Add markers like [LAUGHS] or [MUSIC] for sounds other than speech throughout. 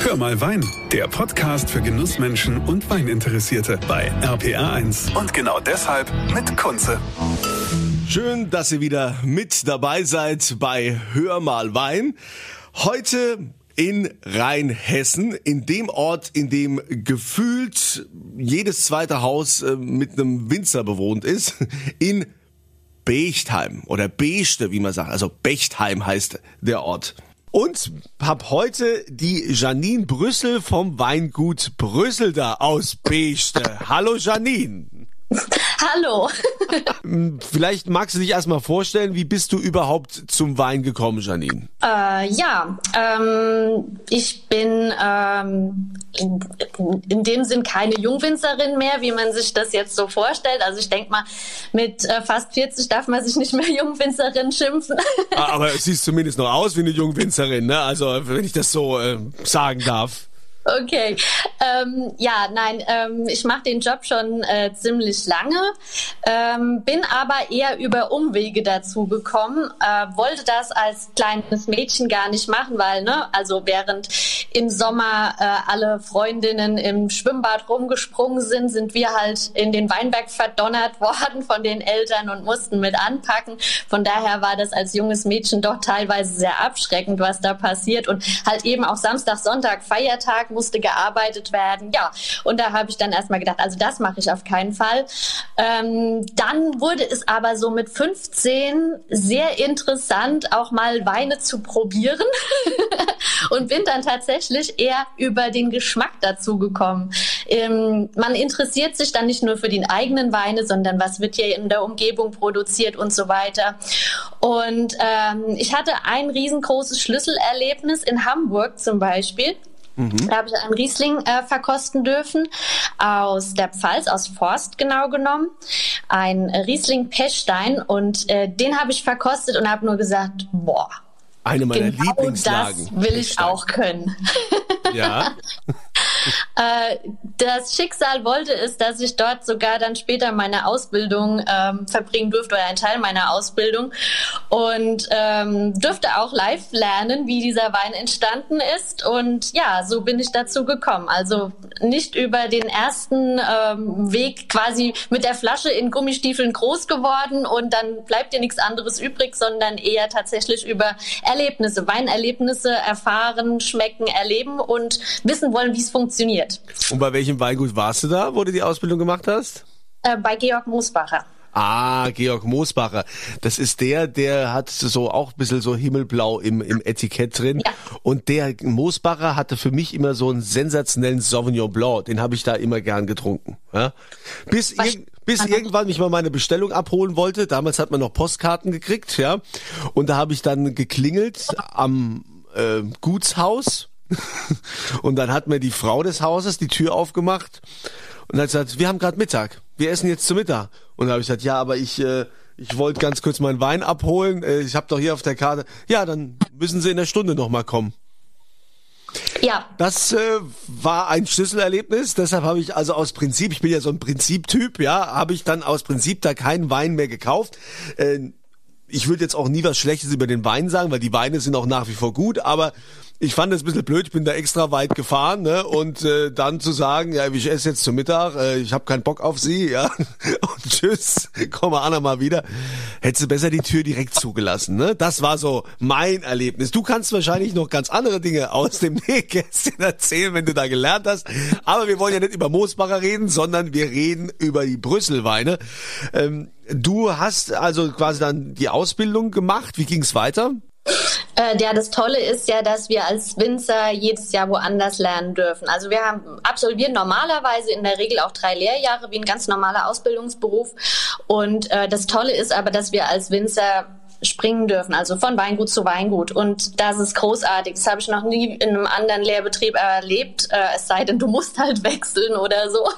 Hör mal Wein, der Podcast für Genussmenschen und Weininteressierte bei RPR1. Und genau deshalb mit Kunze. Schön, dass ihr wieder mit dabei seid bei Hör mal Wein. Heute in Rheinhessen, in dem Ort, in dem gefühlt jedes zweite Haus äh, mit einem Winzer bewohnt ist, [LAUGHS] in Bechtheim oder Bechte, wie man sagt. Also Bechtheim heißt der Ort. Und hab heute die Janine Brüssel vom Weingut Brüssel da aus Bechte. Hallo Janine. [LAUGHS] Hallo. Vielleicht magst du dich erstmal vorstellen, wie bist du überhaupt zum Wein gekommen, Janine? Äh, ja, ähm, ich bin ähm, in, in, dem Sinn keine Jungwinzerin mehr, wie man sich das jetzt so vorstellt. Also ich denke mal, mit äh, fast 40 darf man sich nicht mehr [LAUGHS] Jungwinzerin schimpfen. Ah, aber es sieht zumindest noch aus wie eine Jungwinzerin, ne? Also wenn ich das so äh, sagen darf. Okay. Ähm, ja, nein, ähm, ich mache den Job schon äh, ziemlich lange, ähm, bin aber eher über Umwege dazu gekommen, äh, wollte das als kleines Mädchen gar nicht machen, weil, ne, also während im Sommer äh, alle Freundinnen im Schwimmbad rumgesprungen sind, sind wir halt in den Weinberg verdonnert [LAUGHS] worden von den Eltern und mussten mit anpacken. Von daher war das als junges Mädchen doch teilweise sehr abschreckend, was da passiert und halt eben auch Samstag, Sonntag, Feiertag musste gearbeitet werden. Ja, und da habe ich dann erstmal gedacht, also das mache ich auf keinen Fall. Ähm, dann wurde es aber so mit 15 sehr interessant, auch mal Weine zu probieren [LAUGHS] und bin dann tatsächlich eher über den Geschmack dazu gekommen. Ähm, man interessiert sich dann nicht nur für die eigenen Weine, sondern was wird hier in der Umgebung produziert und so weiter. Und ähm, ich hatte ein riesengroßes Schlüsselerlebnis in Hamburg zum Beispiel. Mhm. Da habe ich einen Riesling äh, verkosten dürfen aus der Pfalz, aus Forst genau genommen. Ein Riesling Pechstein und äh, den habe ich verkostet und habe nur gesagt, boah. Eine meiner genau Lieblingslagen. Das will ich auch können. Ja. [LAUGHS] Äh, das Schicksal wollte es, dass ich dort sogar dann später meine Ausbildung ähm, verbringen durfte oder ein Teil meiner Ausbildung und ähm, durfte auch live lernen, wie dieser Wein entstanden ist. Und ja, so bin ich dazu gekommen. Also nicht über den ersten ähm, Weg quasi mit der Flasche in Gummistiefeln groß geworden und dann bleibt dir nichts anderes übrig, sondern eher tatsächlich über Erlebnisse, Weinerlebnisse erfahren, schmecken, erleben und wissen wollen, wie es funktioniert. Und bei welchem Weingut warst du da, wo du die Ausbildung gemacht hast? Äh, bei Georg Moosbacher. Ah, Georg Moosbacher. Das ist der, der hat so auch ein bisschen so himmelblau im, im Etikett drin. Ja. Und der Moosbacher hatte für mich immer so einen sensationellen Sauvignon Blanc. Den habe ich da immer gern getrunken. Ja? Bis, ir bis irgendwann mich mal meine Bestellung abholen wollte. Damals hat man noch Postkarten gekriegt, ja. Und da habe ich dann geklingelt am äh, Gutshaus [LAUGHS] und dann hat mir die Frau des Hauses die Tür aufgemacht und hat gesagt, wir haben gerade Mittag, wir essen jetzt zu Mittag. Und da habe ich gesagt, ja, aber ich, äh, ich wollte ganz kurz meinen Wein abholen, äh, ich habe doch hier auf der Karte. Ja, dann müssen Sie in der Stunde nochmal kommen. Ja. Das äh, war ein Schlüsselerlebnis, deshalb habe ich also aus Prinzip, ich bin ja so ein Prinziptyp, ja, habe ich dann aus Prinzip da keinen Wein mehr gekauft. Äh, ich würde jetzt auch nie was Schlechtes über den Wein sagen, weil die Weine sind auch nach wie vor gut, aber ich fand es ein bisschen blöd, ich bin da extra weit gefahren, ne? Und äh, dann zu sagen, ja, ich esse jetzt zum Mittag, äh, ich habe keinen Bock auf sie, ja. [LAUGHS] Und tschüss, komm mal Anna mal wieder. Hättest du besser die Tür direkt zugelassen, ne? Das war so mein Erlebnis. Du kannst wahrscheinlich noch ganz andere Dinge aus dem [LAUGHS] Nähkästchen erzählen, wenn du da gelernt hast. Aber wir wollen ja nicht über Moosbacher reden, sondern wir reden über die Brüsselweine. Ähm, du hast also quasi dann die Ausbildung gemacht. Wie ging's weiter? Äh, ja, das Tolle ist ja, dass wir als Winzer jedes Jahr woanders lernen dürfen. Also wir haben absolvieren normalerweise in der Regel auch drei Lehrjahre wie ein ganz normaler Ausbildungsberuf. Und äh, das Tolle ist aber, dass wir als Winzer springen dürfen, also von Weingut zu Weingut. Und das ist großartig. Das habe ich noch nie in einem anderen Lehrbetrieb erlebt, äh, es sei denn, du musst halt [LAUGHS] wechseln oder so.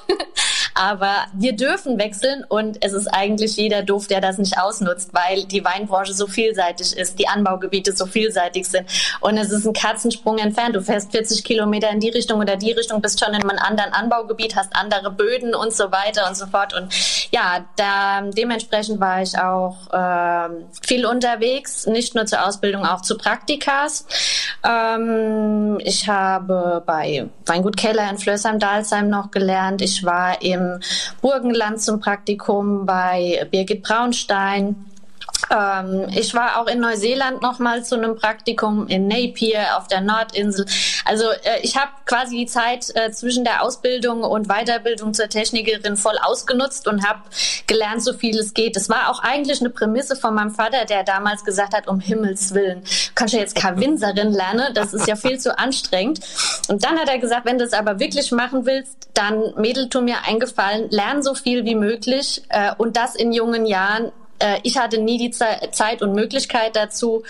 Aber wir dürfen wechseln und es ist eigentlich jeder doof, der das nicht ausnutzt, weil die Weinbranche so vielseitig ist, die Anbaugebiete so vielseitig sind. Und es ist ein Katzensprung entfernt. Du fährst 40 Kilometer in die Richtung oder die Richtung, bist schon in einem anderen Anbaugebiet, hast andere Böden und so weiter und so fort. Und ja, da, dementsprechend war ich auch äh, viel unterwegs, nicht nur zur Ausbildung, auch zu Praktikas. Ähm, ich habe bei Weingut Keller in Flößheim-Dalsheim noch gelernt. Ich war im Burgenland zum Praktikum bei Birgit Braunstein. Ähm, ich war auch in Neuseeland noch mal zu einem Praktikum in Napier auf der Nordinsel. Also äh, ich habe quasi die Zeit äh, zwischen der Ausbildung und Weiterbildung zur Technikerin voll ausgenutzt und habe gelernt, so viel es geht. Das war auch eigentlich eine Prämisse von meinem Vater, der damals gesagt hat, um Himmels Willen, kannst du jetzt keine lernen, das ist ja viel zu anstrengend. Und dann hat er gesagt, wenn du es aber wirklich machen willst, dann Mädel, tu mir eingefallen, lern so viel wie möglich äh, und das in jungen Jahren äh, ich hatte nie die Zeit und Möglichkeit dazu.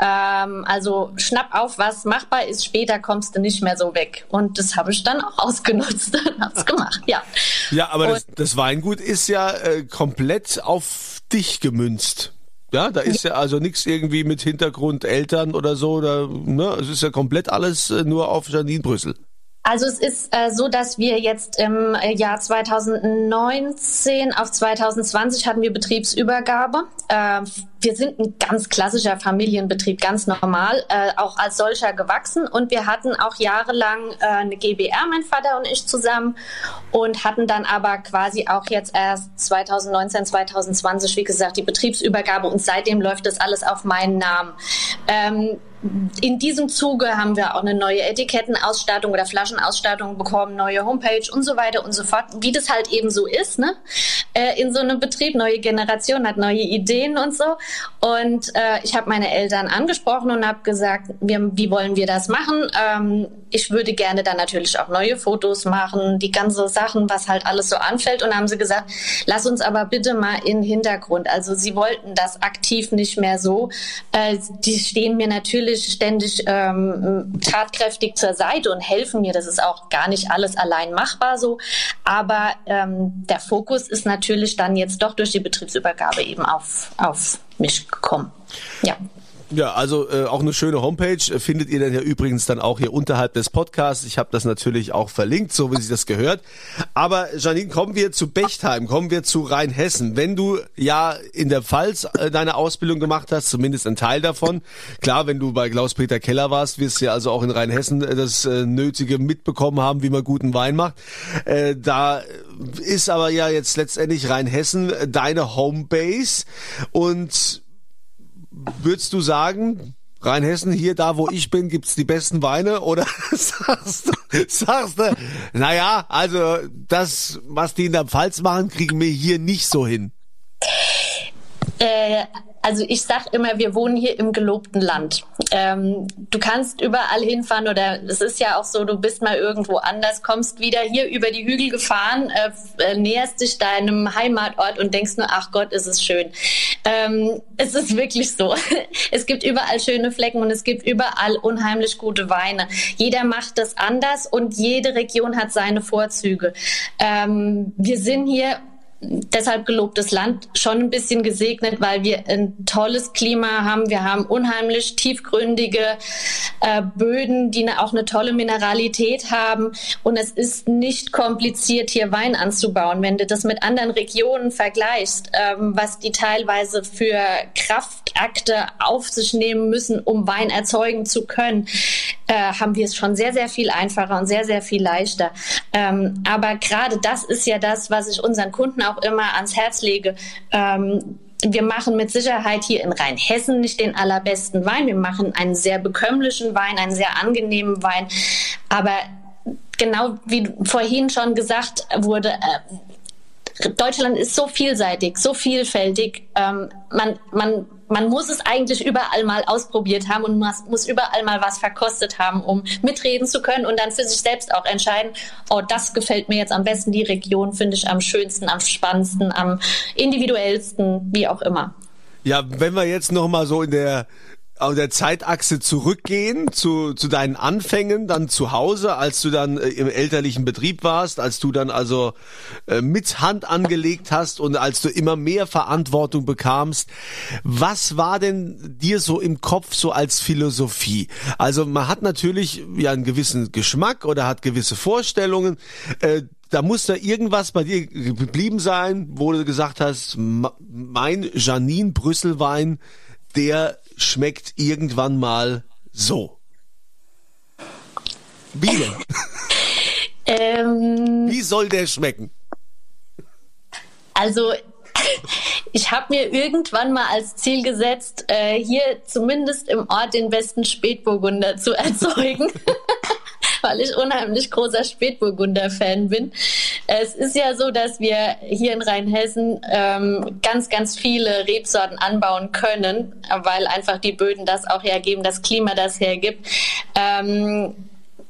Ähm, also schnapp auf, was machbar ist, später kommst du nicht mehr so weg. Und das habe ich dann auch [LAUGHS] ausgenutzt und hab's gemacht, ja. Ja, aber das, das, Weingut ist ja äh, komplett auf dich gemünzt. Ja, da ist ja also nichts irgendwie mit Hintergrund Eltern oder so. Oder, ne? Es ist ja komplett alles äh, nur auf Janine Brüssel. Also es ist äh, so, dass wir jetzt im äh, Jahr 2019 auf 2020 hatten wir Betriebsübergabe. Äh, wir sind ein ganz klassischer Familienbetrieb, ganz normal, äh, auch als solcher gewachsen. Und wir hatten auch jahrelang äh, eine GBR, mein Vater und ich zusammen, und hatten dann aber quasi auch jetzt erst 2019, 2020, wie gesagt, die Betriebsübergabe. Und seitdem läuft das alles auf meinen Namen. Ähm, in diesem Zuge haben wir auch eine neue Etikettenausstattung oder Flaschenausstattung bekommen, neue Homepage und so weiter und so fort, wie das halt eben so ist, ne? Äh, in so einem Betrieb, neue Generation hat neue Ideen und so. Und äh, ich habe meine Eltern angesprochen und habe gesagt, wir, wie wollen wir das machen? Ähm, ich würde gerne dann natürlich auch neue Fotos machen, die ganze Sachen, was halt alles so anfällt. Und haben sie gesagt, lass uns aber bitte mal in den Hintergrund. Also sie wollten das aktiv nicht mehr so. Äh, die stehen mir natürlich ständig ähm, tatkräftig zur Seite und helfen mir. Das ist auch gar nicht alles allein machbar so. Aber ähm, der Fokus ist natürlich dann jetzt doch durch die Betriebsübergabe eben auf, auf mich gekommen. Ja. Ja, also äh, auch eine schöne Homepage äh, findet ihr dann ja übrigens dann auch hier unterhalb des Podcasts. Ich habe das natürlich auch verlinkt, so wie sich das gehört. Aber Janine, kommen wir zu Bechtheim, kommen wir zu Rheinhessen. Wenn du ja in der Pfalz äh, deine Ausbildung gemacht hast, zumindest ein Teil davon, klar, wenn du bei Klaus-Peter Keller warst, wirst du ja also auch in Rheinhessen äh, das äh, Nötige mitbekommen haben, wie man guten Wein macht. Äh, da ist aber ja jetzt letztendlich Rheinhessen deine Homebase und würdest du sagen, Rheinhessen, hier da wo ich bin, gibt's die besten Weine oder [LAUGHS] sagst du, sagst du, naja, also das, was die in der Pfalz machen, kriegen wir hier nicht so hin? Äh, also ich sag immer, wir wohnen hier im gelobten Land. Ähm, du kannst überall hinfahren oder es ist ja auch so, du bist mal irgendwo anders, kommst wieder hier über die Hügel gefahren, äh, äh, näherst dich deinem Heimatort und denkst nur, ach Gott, ist es schön. Ähm, es ist wirklich so. [LAUGHS] Es gibt überall schöne Flecken und es gibt überall unheimlich gute Weine. Jeder macht das anders und jede Region hat seine Vorzüge. Ähm, wir sind hier deshalb gelobtes Land schon ein bisschen gesegnet, weil wir ein tolles Klima haben. Wir haben unheimlich tiefgründige äh, Böden, die auch eine tolle Mineralität haben. Und es ist nicht kompliziert, hier Wein anzubauen. Wenn du das mit anderen Regionen vergleichst, ähm, was die teilweise für Kraftakte auf sich nehmen müssen, um Wein erzeugen zu können, äh, haben wir es schon sehr, sehr viel einfacher und sehr, sehr viel leichter. Ähm, aber gerade das ist ja das, was ich unseren Kunden auch immer ans Herz lege. Ähm, wir machen mit Sicherheit hier in Rheinhessen nicht den allerbesten Wein. Wir machen einen sehr bekömmlichen Wein, einen sehr angenehmen Wein. Aber genau wie vorhin schon gesagt wurde, äh, Deutschland ist so vielseitig, so vielfältig. Ähm, man, man man muss es eigentlich überall mal ausprobiert haben und muss, muss überall mal was verkostet haben, um mitreden zu können und dann für sich selbst auch entscheiden, oh, das gefällt mir jetzt am besten, die Region finde ich am schönsten, am spannendsten, am individuellsten, wie auch immer. Ja, wenn wir jetzt noch mal so in der auf der Zeitachse zurückgehen zu, zu deinen Anfängen, dann zu Hause, als du dann äh, im elterlichen Betrieb warst, als du dann also äh, mit Hand angelegt hast und als du immer mehr Verantwortung bekamst. Was war denn dir so im Kopf so als Philosophie? Also man hat natürlich ja einen gewissen Geschmack oder hat gewisse Vorstellungen. Äh, da muss da irgendwas bei dir geblieben sein, wo du gesagt hast, mein Janine Brüsselwein, der schmeckt irgendwann mal so. Wie denn? [LAUGHS] Ähm, Wie soll der schmecken? Also ich habe mir irgendwann mal als Ziel gesetzt, äh, hier zumindest im Ort den besten Spätburgunder zu erzeugen. [LAUGHS] weil ich unheimlich großer Spätburgunder-Fan bin. Es ist ja so, dass wir hier in Rheinhessen ähm, ganz, ganz viele Rebsorten anbauen können, weil einfach die Böden das auch hergeben, das Klima das hergibt. Ähm,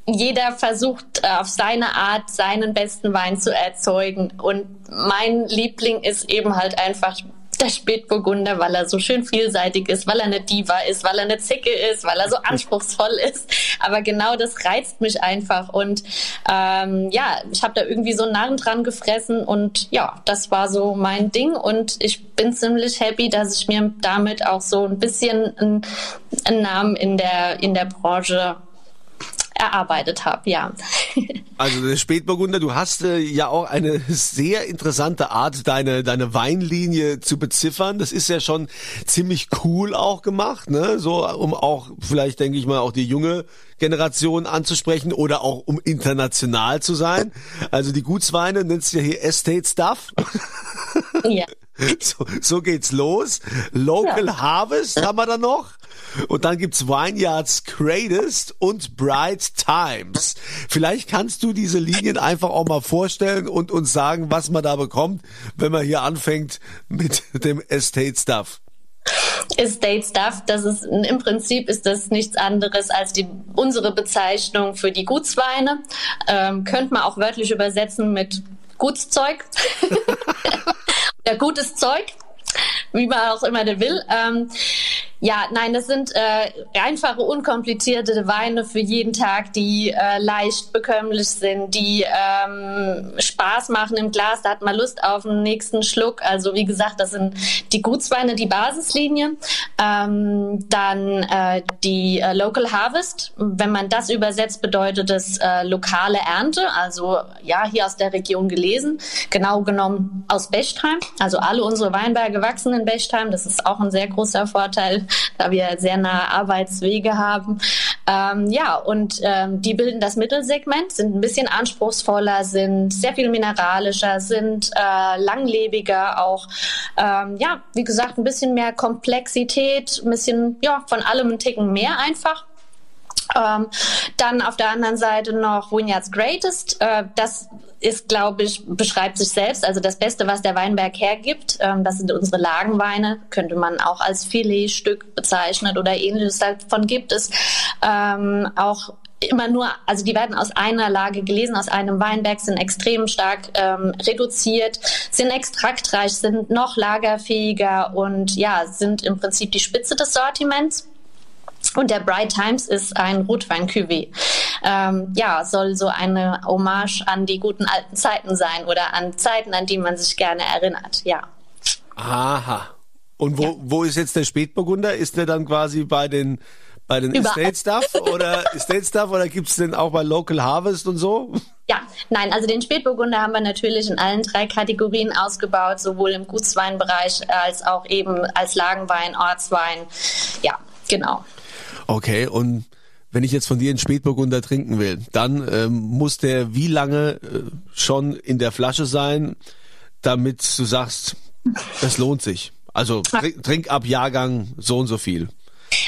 jeder versucht äh, auf seine Art seinen besten Wein zu erzeugen. Und mein Liebling ist eben halt einfach der Spätburgunder, weil er so schön vielseitig ist, weil er eine Diva ist, weil er eine Zicke ist, weil er so anspruchsvoll ist. Aber genau das reizt mich einfach. Und ähm, ja, ich habe da irgendwie so einen Narren dran gefressen und ja, das war so mein Ding. Und ich bin ziemlich happy, dass ich mir damit auch so ein bisschen einen, einen Namen in der, in der Branche erarbeitet habe, ja. [LAUGHS] Also der Spätburgunder, du hast äh, ja auch eine sehr interessante Art, deine deine Weinlinie zu beziffern. Das ist ja schon ziemlich cool auch gemacht, ne? So um auch vielleicht denke ich mal auch die junge Generation anzusprechen oder auch um international zu sein. Also die Gutsweine nennst du ja hier Estate Stuff. Ja. [LAUGHS] So, so geht's los. Local ja. Harvest haben wir da noch. Und dann gibt's Vineyards Greatest und Bright Times. Vielleicht kannst du diese Linien einfach auch mal vorstellen und uns sagen, was man da bekommt, wenn man hier anfängt mit [LAUGHS] dem Estate Stuff. Estate Stuff, das ist im Prinzip ist das nichts anderes als die unsere Bezeichnung für die Gutsweine. Ähm, könnte man auch wörtlich übersetzen mit Gutszeug. [LAUGHS] [LAUGHS] ja, gutes Zeug, wie man auch immer will. Ähm, ja, nein, das sind äh, einfache, unkomplizierte Weine für jeden Tag, die äh, leicht bekömmlich sind, die ähm, Spaß machen im Glas. Da hat man Lust auf den nächsten Schluck. Also wie gesagt, das sind die Gutsweine, die Basislinie. Ähm, dann äh, die äh, Local Harvest. Wenn man das übersetzt, bedeutet es äh, lokale Ernte. Also ja, hier aus der Region gelesen. Genau genommen aus Bechtheim. Also alle unsere Weinberge wachsen in Bechtheim. Das ist auch ein sehr großer Vorteil [LAUGHS] da wir sehr nahe Arbeitswege haben. Ähm, ja, und ähm, die bilden das Mittelsegment, sind ein bisschen anspruchsvoller, sind sehr viel mineralischer, sind äh, langlebiger auch. Ähm, ja, wie gesagt, ein bisschen mehr Komplexität, ein bisschen, ja, von allem ein Ticken mehr einfach. Ähm, dann auf der anderen Seite noch Vineyards Greatest. Äh, das ist, glaube ich, beschreibt sich selbst. Also das Beste, was der Weinberg hergibt, ähm, das sind unsere Lagenweine, könnte man auch als Filetstück bezeichnen oder ähnliches. Davon gibt es ähm, auch immer nur, also die werden aus einer Lage gelesen, aus einem Weinberg, sind extrem stark ähm, reduziert, sind extraktreich, sind noch lagerfähiger und ja, sind im Prinzip die Spitze des Sortiments. Und der Bright Times ist ein Rotwein-Cuvée. Ähm, ja, soll so eine Hommage an die guten alten Zeiten sein oder an Zeiten, an die man sich gerne erinnert, ja. Aha. Und wo, ja. wo ist jetzt der Spätburgunder? Ist der dann quasi bei den bei den Überall. Estate Stuff oder [LAUGHS] Estate Stuff oder gibt's den auch bei Local Harvest und so? Ja, nein, also den Spätburgunder haben wir natürlich in allen drei Kategorien ausgebaut, sowohl im Gutsweinbereich als auch eben als Lagenwein, Ortswein. Ja, genau. Okay, und wenn ich jetzt von dir einen Spätburgunder trinken will, dann ähm, muss der wie lange äh, schon in der Flasche sein, damit du sagst, es lohnt sich. Also trink, trink ab Jahrgang so und so viel.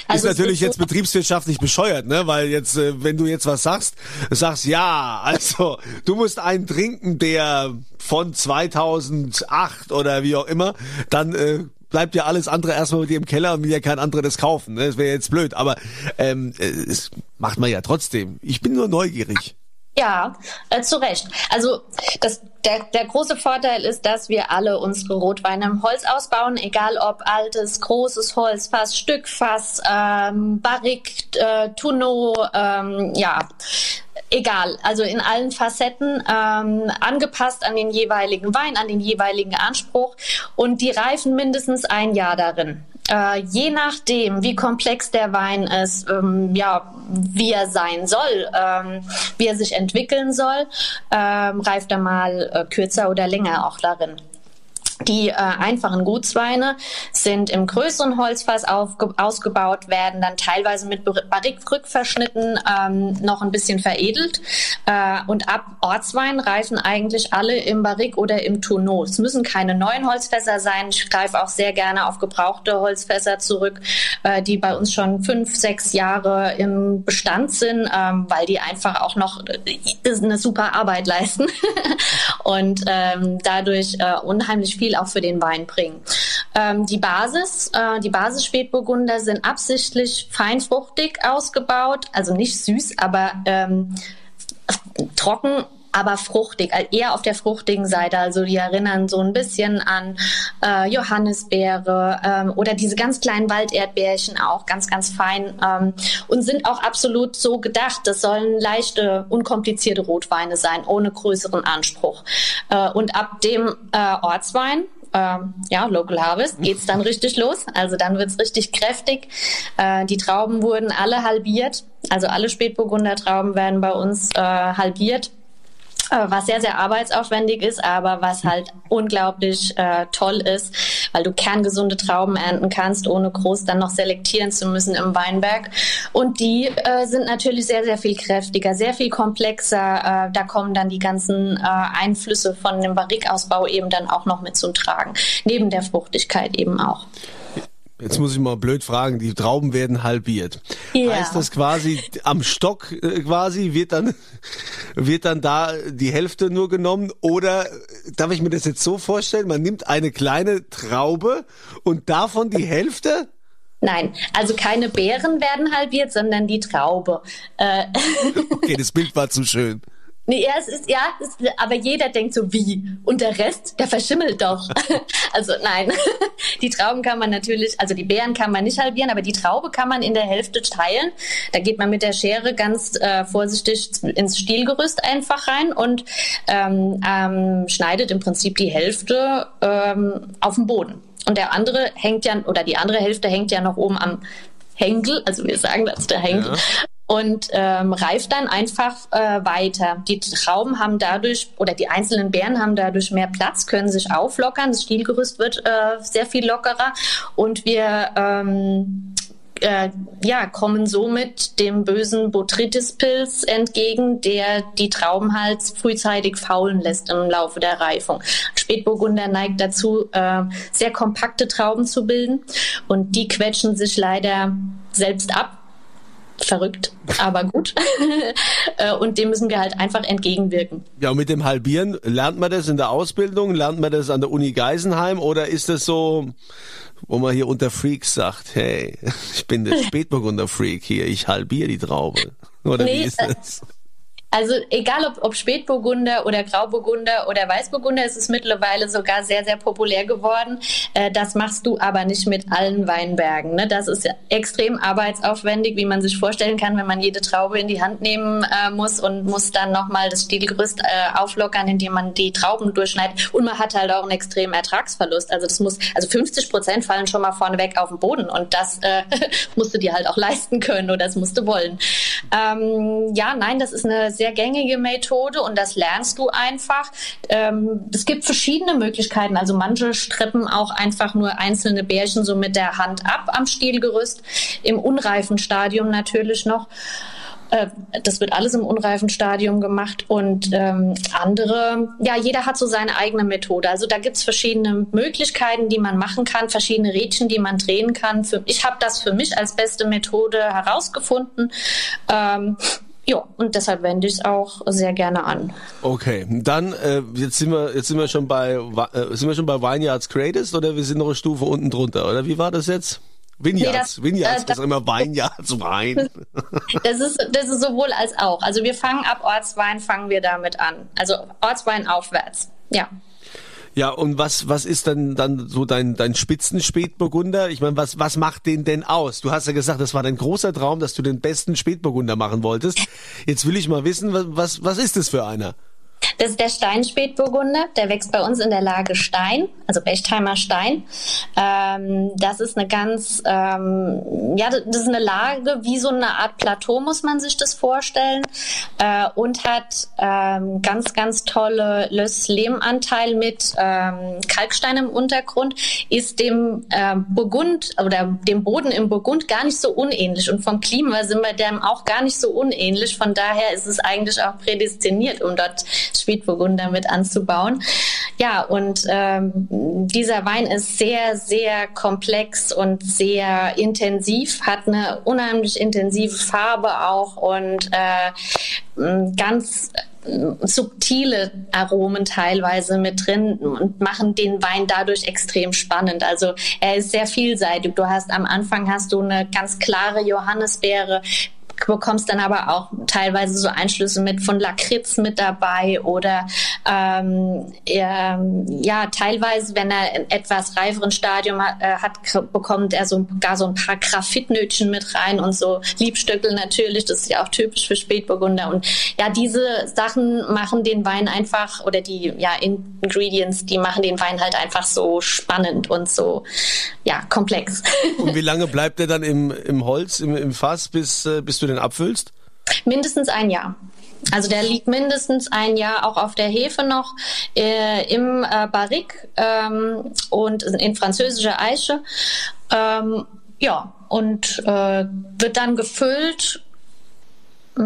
Also ist natürlich ist jetzt betriebswirtschaftlich bescheuert, ne? Weil jetzt, äh, wenn du jetzt was sagst, sagst ja, also du musst einen trinken, der von 2008 oder wie auch immer, dann äh, bleibt ja alles andere erstmal mit dir im Keller und will ja kein anderer das kaufen. Ne? Das wäre jetzt blöd, aber ähm, es macht man ja trotzdem. Ich bin nur neugierig. Ja, äh, zu Recht. Also das, der, der große Vorteil ist, dass wir alle unsere Rotweine im Holz ausbauen, egal ob altes, großes Holz, Fass, Stückfass, ähm, Barrique, äh, Tonneau, ähm, ja, egal, also in allen Facetten ähm, angepasst an den jeweiligen Wein, an den jeweiligen Anspruch und die reifen mindestens ein Jahr darin. äh, je nachdem, wie komplex der Wein ist, ähm, ja, wie er sein soll, ähm, wie er sich entwickeln soll, ähm, reift er mal äh, kürzer oder länger auch darin. Die äh, einfachen Gutsweine sind im größeren Holzfass ausgebaut, werden dann teilweise mit Barrique-Rückverschnitten ähm, noch ein bisschen veredelt. Äh, und ab Ortswein reifen eigentlich alle im Barrique oder im Tonneau. Es müssen keine neuen Holzfässer sein. Ich greife auch sehr gerne auf gebrauchte Holzfässer zurück, äh, die bei uns schon fünf, sechs Jahre im Bestand sind, ähm, weil die einfach auch noch äh, eine super Arbeit leisten [LAUGHS] und ähm, dadurch äh, unheimlich viel viel auch für den Wein bringen. Ähm, die Basis, äh, die Basis Spätburgunder sind absichtlich feinfruchtig ausgebaut, also nicht süß, aber ähm, trocken aber fruchtig, äh, eher auf der fruchtigen Seite. Also die erinnern so ein bisschen an äh, Johannisbeere ähm, oder diese ganz kleinen Walderdbeerchen auch, ganz, ganz fein ähm, und sind auch absolut so gedacht. Das sollen leichte, unkomplizierte Rotweine sein, ohne größeren Anspruch. Äh, und ab dem äh, Ortswein, ähm, ja, Local Harvest, geht's dann richtig los. Also dann wird's richtig kräftig. Äh, die Trauben wurden alle halbiert. Also alle Spätburgunder Trauben werden bei uns äh, halbiert was sehr, sehr arbeitsaufwendig ist, aber was halt unglaublich äh, toll ist, weil du kerngesunde Trauben ernten kannst, ohne groß dann noch selektieren zu müssen im Weinberg. Und die äh, sind natürlich sehr, sehr viel kräftiger, sehr viel komplexer. Äh, da kommen dann die ganzen äh, Einflüsse von dem Barrikausbau eben dann auch noch mit zum Tragen, neben der Fruchtigkeit eben auch. Jetzt muss ich mal blöd fragen, die Trauben werden halbiert. Ja. Heißt das quasi am Stock äh, quasi wird dann [LAUGHS] wird dann da die Hälfte nur genommen oder darf ich mir das jetzt so vorstellen, man nimmt eine kleine Traube und davon die Hälfte? Nein, also keine Beeren werden halbiert, sondern die Traube. Äh [LAUGHS] okay, das Bild war zu schön. Nee, ja, es ist, ja, es, aber jeder denkt so, wie? Und der Rest, der verschimmelt doch. [LAUGHS] also nein, [LAUGHS] die Trauben kann man natürlich, also die Beeren kann man nicht halbieren, aber die Traube kann man in der Hälfte teilen. Da geht man mit der Schere ganz äh, vorsichtig ins Stielgerüst einfach rein und ähm, ähm, schneidet im Prinzip die Hälfte ähm, auf dem Boden. Und der andere hängt ja, oder die andere Hälfte hängt ja noch oben am Henkel, also wir sagen das der Henkel. Ja und ähm, reift dann einfach äh, weiter. Die Trauben haben dadurch oder die einzelnen Beeren haben dadurch mehr Platz, können sich auflockern. Das Stielgerüst wird äh, sehr viel lockerer und wir ähm, äh, ja, kommen somit dem bösen Botrytis-Pilz entgegen, der die Trauben halt frühzeitig faulen lässt im Laufe der Reifung. Spätburgunder neigt dazu, äh, sehr kompakte Trauben zu bilden und die quetschen sich leider selbst ab verrückt, aber gut. [LAUGHS] Äh, und dem müssen wir halt einfach entgegenwirken. Ja, und mit dem Halbieren, lernt man das in der Ausbildung? Lernt man das an der Uni Geisenheim? Oder ist das so, wo man hier unter Freaks sagt, hey, [LAUGHS] ich bin der [LAUGHS] Spätburgunder Freak hier, ich halbiere die Traube? Oder nee, wie ist äh, das? Also egal ob, ob Spätburgunder oder Grauburgunder oder Weißburgunder, ist es mittlerweile sogar sehr, sehr populär geworden. Äh, das machst du aber nicht mit allen Weinbergen. Ne? Das ist extrem arbeitsaufwendig, wie man sich vorstellen kann, wenn man jede Traube in die Hand nehmen äh, muss und muss dann nochmal das Stielgerüst äh, auflockern, indem man die Trauben durchschneidet. Und man hat halt auch einen extremen Ertragsverlust. Also das muss, also 50 Prozent fallen schon mal vorneweg auf den Boden und das äh, [LAUGHS] musst du dir halt auch leisten können oder das musst du wollen. Ähm, ja, nein, das ist eine sehr gängige Methode und das lernst du einfach. Ähm, es gibt verschiedene Möglichkeiten. Also manche strippen auch einfach nur einzelne Bärchen so mit der Hand ab am Stielgerüst. Im unreifen Stadium natürlich noch äh, das wird alles im unreifen Stadium gemacht und ähm, andere, ja, jeder hat so seine eigene Methode. Also da gibt es verschiedene Möglichkeiten, die man machen kann, verschiedene Rädchen, die man drehen kann. Für, ich habe das für mich als beste Methode herausgefunden. Ähm, ja, und deshalb wende ich es auch sehr gerne an. Okay, dann äh, jetzt sind wir jetzt sind wir schon bei äh, sind wir schon bei Vineyards Greatest oder wir sind noch eine Stufe unten drunter oder wie war das jetzt? Vineyards, nee, das, Vineyards, äh, das, ist immer Vineyards Wein. [LAUGHS] das ist das ist sowohl als auch. Also wir fangen ab Ortswein fangen wir damit an. Also Ortswein aufwärts. Ja. Ja, und was, was ist dann, dann so dein, dein Spitzenspätburgunder? Ich meine, was, was macht den denn aus? Du hast ja gesagt, das war dein großer Traum, dass du den besten Spätburgunder machen wolltest. Jetzt will ich mal wissen, was, was, was ist das für einer? Das ist der Steinspätburgunder. Der wächst bei uns in der Lage Stein, also Bechtheimer Stein. Ähm, das ist eine ganz, ähm, ja, das ist eine Lage wie so eine Art Plateau, muss man sich das vorstellen. Äh, und hat ähm, ganz, ganz tolle Löss-Lehm-Anteil mit ähm, Kalkstein im Untergrund. Ist dem äh, Burgund oder dem Boden im Burgund gar nicht so unähnlich. Und vom Klima sind wir dem auch gar nicht so unähnlich. Von daher ist es eigentlich auch prädestiniert, um dort Spätburgunder mit anzubauen. Ja, und ähm, dieser Wein ist sehr, sehr komplex und sehr intensiv, hat eine unheimlich intensive Farbe auch und äh, ganz subtile Aromen teilweise mit drin und machen den Wein dadurch extrem spannend. Also er ist sehr vielseitig. Du hast am Anfang hast du eine ganz klare Johannisbeere, bekommst dann aber auch teilweise so Einschlüsse mit von Lakritz mit dabei oder ähm, ähm, ja, teilweise, wenn er ein etwas reiferen Stadium hat, äh, hat bekommt er so gar so ein paar Graphitnötchen mit rein und so Liebstöckel natürlich, das ist ja auch typisch für Spätburgunder und ja, diese Sachen machen den Wein einfach oder die ja Ingredients, die machen den Wein halt einfach so spannend und so ja, komplex. Und wie lange bleibt er dann im, im Holz, im, im Fass, bis, äh, bis du den abfüllst? Mindestens ein Jahr. Also der liegt mindestens ein Jahr auch auf der Hefe noch äh, im äh, Barrique ähm, und in französischer Eiche. Ähm, ja, und äh, wird dann gefüllt,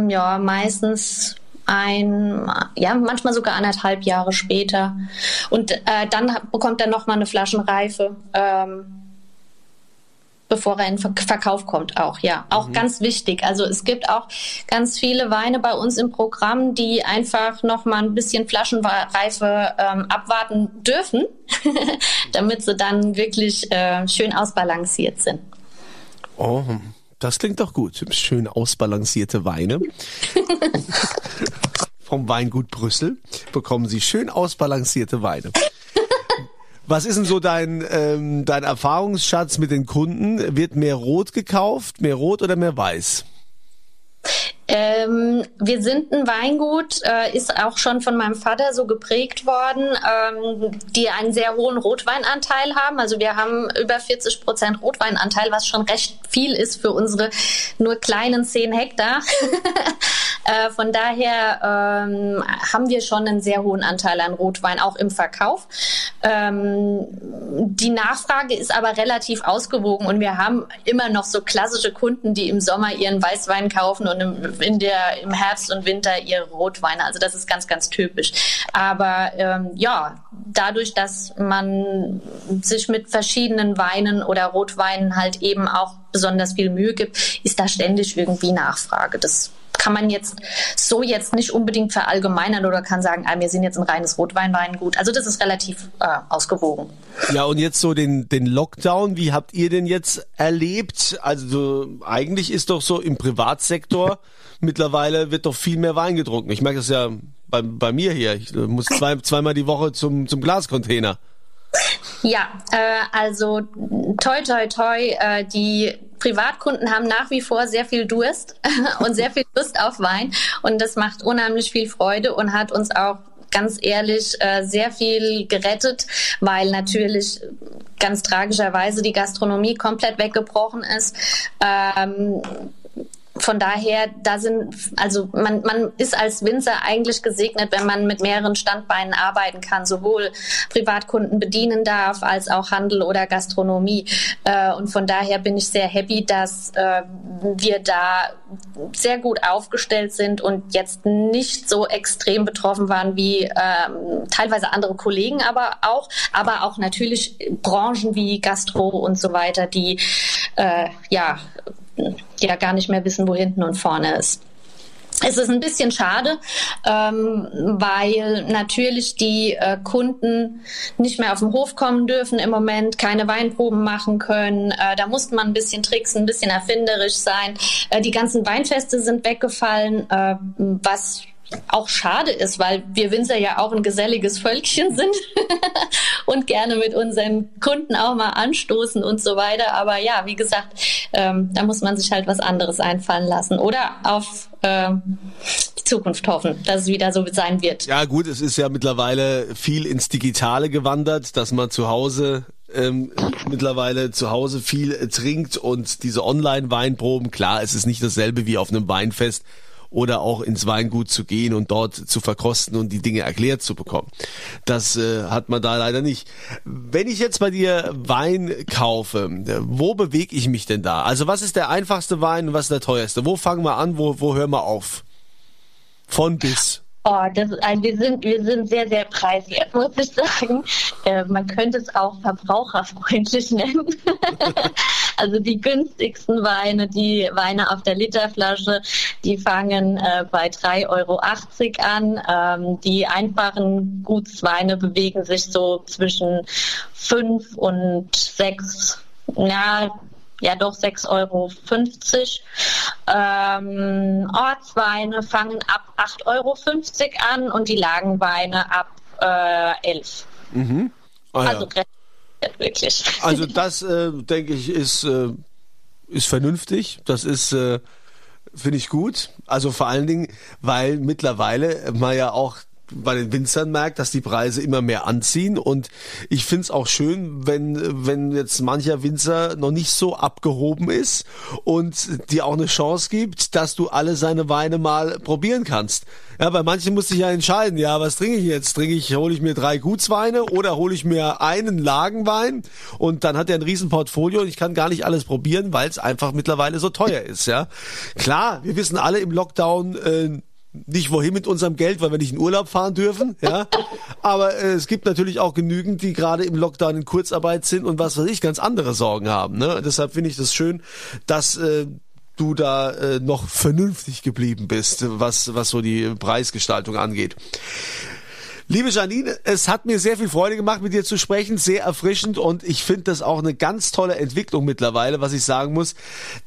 ja, meistens ein, ja, manchmal sogar anderthalb Jahre später. Und äh, dann bekommt er nochmal eine Flaschenreife. Ähm, bevor er in Verkauf kommt auch, ja. Auch mhm. ganz wichtig. Also es gibt auch ganz viele Weine bei uns im Programm, die einfach noch mal ein bisschen Flaschenreife ähm, abwarten dürfen, [LAUGHS] damit sie dann wirklich äh, schön ausbalanciert sind. Oh, das klingt doch gut. Schön ausbalancierte Weine. [LAUGHS] Vom Weingut Brüssel bekommen Sie schön ausbalancierte Weine. Was ist denn so dein, ähm, dein Erfahrungsschatz mit den Kunden? Wird mehr Rot gekauft, mehr Rot oder mehr Weiß? Ähm, wir sind ein Weingut, äh, ist auch schon von meinem Vater so geprägt worden, ähm, die einen sehr hohen Rotweinanteil haben. Also wir haben über 40 Prozent Rotweinanteil, was schon recht viel ist für unsere nur kleinen 10 Hektar. [LAUGHS] äh, von daher ähm, haben wir schon einen sehr hohen Anteil an Rotwein, auch im Verkauf. Ähm, die Nachfrage ist aber relativ ausgewogen und wir haben immer noch so klassische Kunden, die im Sommer ihren Weißwein kaufen und im, in der, im Herbst und Winter ihre Rotweine. Also das ist ganz, ganz typisch. Aber ähm, ja, dadurch, dass man sich mit verschiedenen Weinen oder Rotweinen halt eben auch besonders viel Mühe gibt, ist da ständig irgendwie Nachfrage. Das kann man jetzt so jetzt nicht unbedingt verallgemeinern oder kann sagen, ah, wir sind jetzt ein reines Rotweinweingut. Also das ist relativ äh, ausgewogen. Ja, und jetzt so den, den Lockdown, wie habt ihr den jetzt erlebt? Also eigentlich ist doch so im Privatsektor [LAUGHS] mittlerweile wird doch viel mehr Wein getrunken. Ich merke das ja bei, bei mir hier. Ich muss zwei, [LAUGHS] zweimal die Woche zum, zum Glascontainer. Ja, äh, also toi toi toi, äh, die Privatkunden haben nach wie vor sehr viel Durst [LAUGHS] und sehr viel Lust auf Wein und das macht unheimlich viel Freude und hat uns auch ganz ehrlich äh, sehr viel gerettet, weil natürlich ganz tragischerweise die Gastronomie komplett weggebrochen ist. Ähm, von daher, da sind, also man, man ist als Winzer eigentlich gesegnet, wenn man mit mehreren Standbeinen arbeiten kann, sowohl Privatkunden bedienen darf, als auch Handel oder Gastronomie. Äh, und von daher bin ich sehr happy, dass äh, wir da sehr gut aufgestellt sind und jetzt nicht so extrem betroffen waren wie ähm, teilweise andere Kollegen, aber auch, aber auch natürlich Branchen wie Gastro und so weiter, die äh, ja ja gar nicht mehr wissen, wo hinten und vorne ist. Es ist ein bisschen schade, ähm, weil natürlich die äh, Kunden nicht mehr auf den Hof kommen dürfen im Moment, keine Weinproben machen können. Äh, da musste man ein bisschen tricksen, ein bisschen erfinderisch sein. Äh, die ganzen Weinfeste sind weggefallen, äh, was auch schade ist, weil wir Winzer ja auch ein geselliges Völkchen sind [LAUGHS] und gerne mit unseren Kunden auch mal anstoßen und so weiter. Aber ja, wie gesagt, ähm, da muss man sich halt was anderes einfallen lassen oder auf ähm, die Zukunft hoffen, dass es wieder so sein wird. Ja gut, es ist ja mittlerweile viel ins Digitale gewandert, dass man zu Hause ähm, mittlerweile zu Hause viel trinkt und diese Online-Weinproben, klar, es ist nicht dasselbe wie auf einem Weinfest oder auch ins Weingut zu gehen und dort zu verkosten und die Dinge erklärt zu bekommen. Das äh, hat man da leider nicht. Wenn ich jetzt bei dir Wein kaufe, wo bewege ich mich denn da? Also was ist der einfachste Wein und was ist der teuerste? Wo fangen wir an, wo, wo hören wir auf? Von bis. Oh, das, also wir sind wir sind sehr sehr preiswert, [LAUGHS] muss ich sagen. Äh, man könnte es auch verbraucherfreundlich nennen. [LAUGHS] also die günstigsten Weine, die Weine auf der Literflasche, die fangen äh, bei 3,80 Euro an. Ähm, die einfachen Gutsweine bewegen sich so zwischen 5 und 6 ja, ja doch 6,50 Euro. Ähm, Ortsweine fangen ab 8,50 Euro an und die Lagenweine ab äh, 11. Mhm. Ah, also ja. [LAUGHS] wirklich. Also das, äh, denke ich, ist, äh, ist vernünftig. Das ist... Äh Finde ich gut. Also vor allen Dingen, weil mittlerweile man ja auch bei den Winzern merkt, dass die Preise immer mehr anziehen und ich finde es auch schön, wenn, wenn jetzt mancher Winzer noch nicht so abgehoben ist und dir auch eine Chance gibt, dass du alle seine Weine mal probieren kannst. Ja, bei manchen muss ich ja entscheiden, ja, was trinke ich jetzt? Trinke ich, hole ich mir drei Gutsweine oder hole ich mir einen Lagenwein und dann hat er ein Riesenportfolio und ich kann gar nicht alles probieren, weil es einfach mittlerweile so teuer ist, ja. Klar, wir wissen alle im Lockdown, äh, nicht wohin mit unserem Geld, weil wir nicht in Urlaub fahren dürfen, ja. [LAUGHS] Aber äh, es gibt natürlich auch genügend, die gerade im Lockdown in Kurzarbeit sind und was weiß ich, ganz andere Sorgen haben. Ne? Deshalb finde ich das schön, dass äh, du da äh, noch vernünftig geblieben bist, was, was so die Preisgestaltung angeht. Liebe Janine, es hat mir sehr viel Freude gemacht, mit dir zu sprechen, sehr erfrischend und ich finde das auch eine ganz tolle Entwicklung mittlerweile, was ich sagen muss,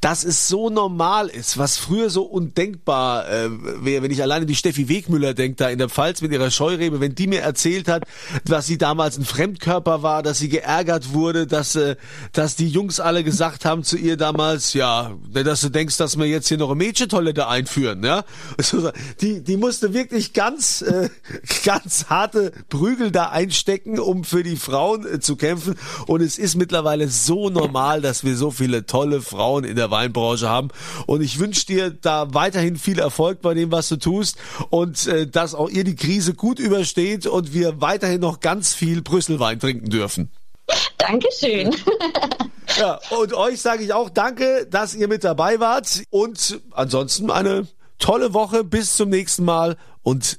dass es so normal ist, was früher so undenkbar äh, wäre, wenn ich alleine die Steffi Wegmüller denke, da in der Pfalz mit ihrer Scheurebe, wenn die mir erzählt hat, dass sie damals ein Fremdkörper war, dass sie geärgert wurde, dass, äh, dass die Jungs alle gesagt haben zu ihr damals, ja, dass du denkst, dass wir jetzt hier noch eine Mädchentoilette einführen, ja. [LAUGHS] Die, die musste wirklich ganz, äh, [LAUGHS] ganz harte Prügel da einstecken, um für die Frauen äh, zu kämpfen. Und es ist mittlerweile so normal, dass wir so viele tolle Frauen in der Weinbranche haben. Und ich wünsche dir da weiterhin viel Erfolg bei dem, was du tust und äh, dass auch ihr die Krise gut übersteht und wir weiterhin noch ganz viel Brüsselwein trinken dürfen. Dankeschön. [LAUGHS] Ja, und euch sage ich auch danke, dass ihr mit dabei wart und ansonsten eine tolle Woche. Bis zum nächsten Mal und